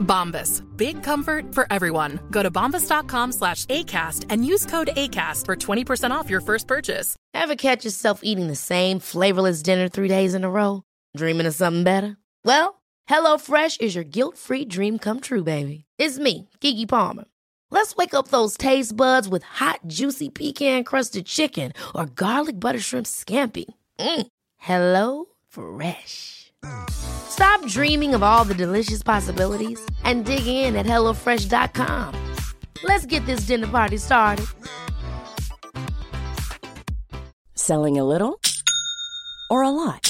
Bombas. Big comfort for everyone. Go to bombas.com slash ACAST and use code ACAST for 20% off your first purchase. Ever catch yourself eating the same flavorless dinner three days in a row? Dreaming of something better? Well, HelloFresh is your guilt-free dream come true, baby. It's me, Keke Palmer. Let's wake up those taste buds with hot, juicy pecan-crusted chicken or garlic butter shrimp scampi. Mm. Hello Fresh. Stop dreaming of all the delicious possibilities and dig in at HelloFresh.com. Let's get this dinner party started. Selling a little or a lot?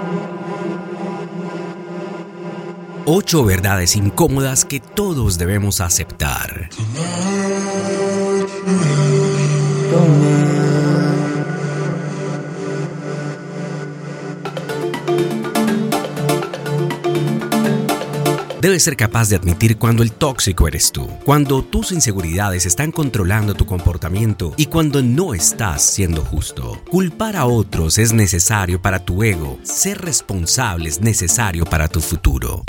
Ocho verdades incómodas que todos debemos aceptar. Debes ser capaz de admitir cuando el tóxico eres tú, cuando tus inseguridades están controlando tu comportamiento y cuando no estás siendo justo. Culpar a otros es necesario para tu ego, ser responsable es necesario para tu futuro.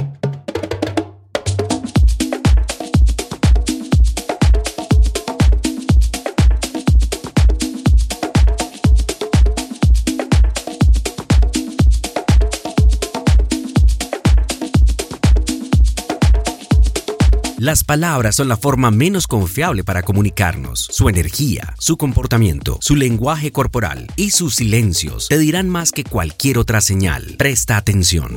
Las palabras son la forma menos confiable para comunicarnos. Su energía, su comportamiento, su lenguaje corporal y sus silencios te dirán más que cualquier otra señal. Presta atención.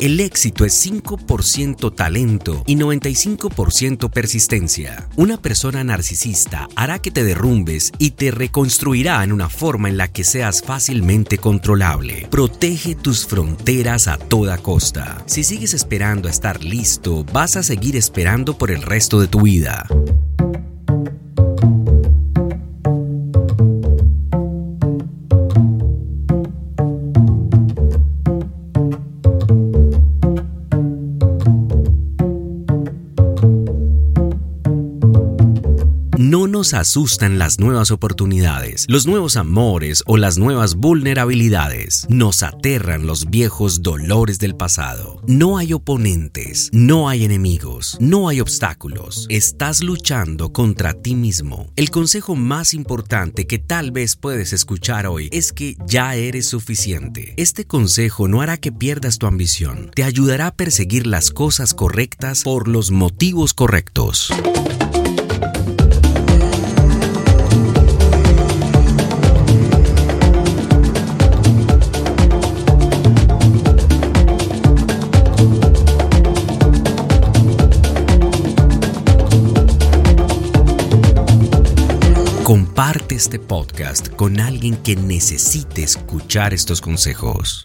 El éxito es 5% talento y 95% persistencia. Una persona narcisista hará que te derrumbes y te reconstruirá en una forma en la que seas fácilmente controlable. Protege tus fronteras a toda costa. Si sigues esperando a estar listo, vas a seguir esperando por el resto de tu vida. Nos asustan las nuevas oportunidades, los nuevos amores o las nuevas vulnerabilidades. Nos aterran los viejos dolores del pasado. No hay oponentes, no hay enemigos, no hay obstáculos. Estás luchando contra ti mismo. El consejo más importante que tal vez puedes escuchar hoy es que ya eres suficiente. Este consejo no hará que pierdas tu ambición. Te ayudará a perseguir las cosas correctas por los motivos correctos. Comparte este podcast con alguien que necesite escuchar estos consejos.